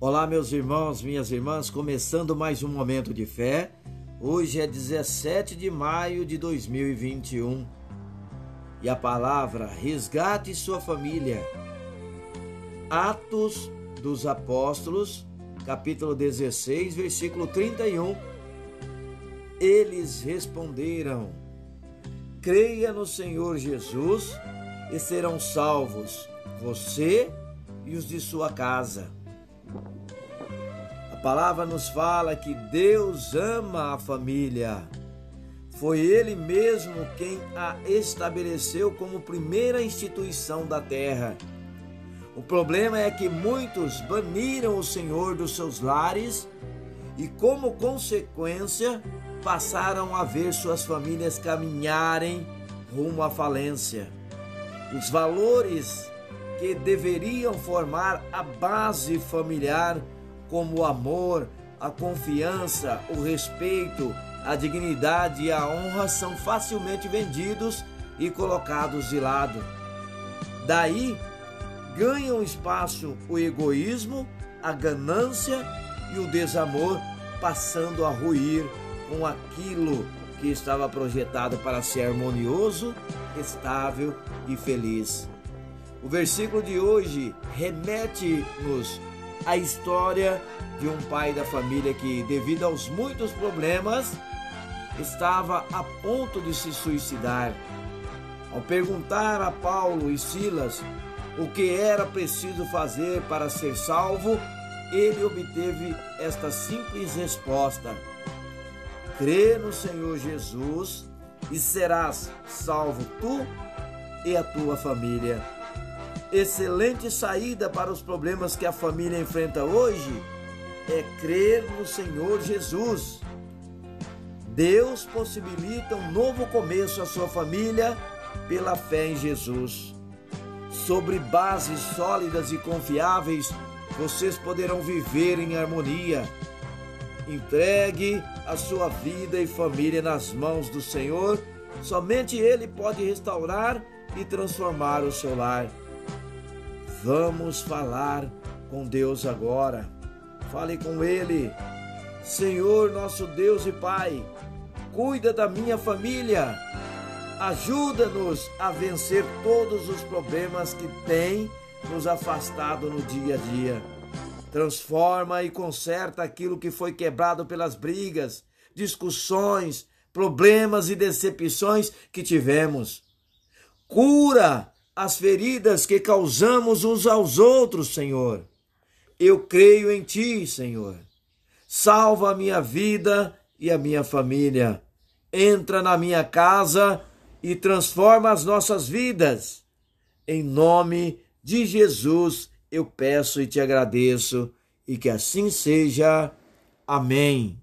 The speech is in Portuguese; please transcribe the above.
Olá, meus irmãos, minhas irmãs, começando mais um momento de fé. Hoje é 17 de maio de 2021 e a palavra resgate sua família. Atos dos Apóstolos, capítulo 16, versículo 31. Eles responderam: Creia no Senhor Jesus e serão salvos você e os de sua casa. A palavra nos fala que Deus ama a família. Foi Ele mesmo quem a estabeleceu como primeira instituição da terra. O problema é que muitos baniram o Senhor dos seus lares e, como consequência, passaram a ver suas famílias caminharem rumo à falência. Os valores que deveriam formar a base familiar, como o amor, a confiança, o respeito, a dignidade e a honra, são facilmente vendidos e colocados de lado. Daí ganham espaço o egoísmo, a ganância e o desamor, passando a ruir com aquilo que estava projetado para ser harmonioso, estável e feliz. O versículo de hoje remete-nos à história de um pai da família que, devido aos muitos problemas, estava a ponto de se suicidar. Ao perguntar a Paulo e Silas o que era preciso fazer para ser salvo, ele obteve esta simples resposta: Crê no Senhor Jesus e serás salvo tu e a tua família. Excelente saída para os problemas que a família enfrenta hoje é crer no Senhor Jesus. Deus possibilita um novo começo à sua família pela fé em Jesus. Sobre bases sólidas e confiáveis, vocês poderão viver em harmonia Entregue a sua vida e família nas mãos do Senhor. Somente Ele pode restaurar e transformar o seu lar. Vamos falar com Deus agora. Fale com Ele. Senhor, nosso Deus e Pai, cuida da minha família. Ajuda-nos a vencer todos os problemas que têm nos afastado no dia a dia. Transforma e conserta aquilo que foi quebrado pelas brigas, discussões, problemas e decepções que tivemos. Cura as feridas que causamos uns aos outros, Senhor. Eu creio em Ti, Senhor. Salva a minha vida e a minha família. Entra na minha casa e transforma as nossas vidas. Em nome de Jesus eu peço e te agradeço, e que assim seja. Amém.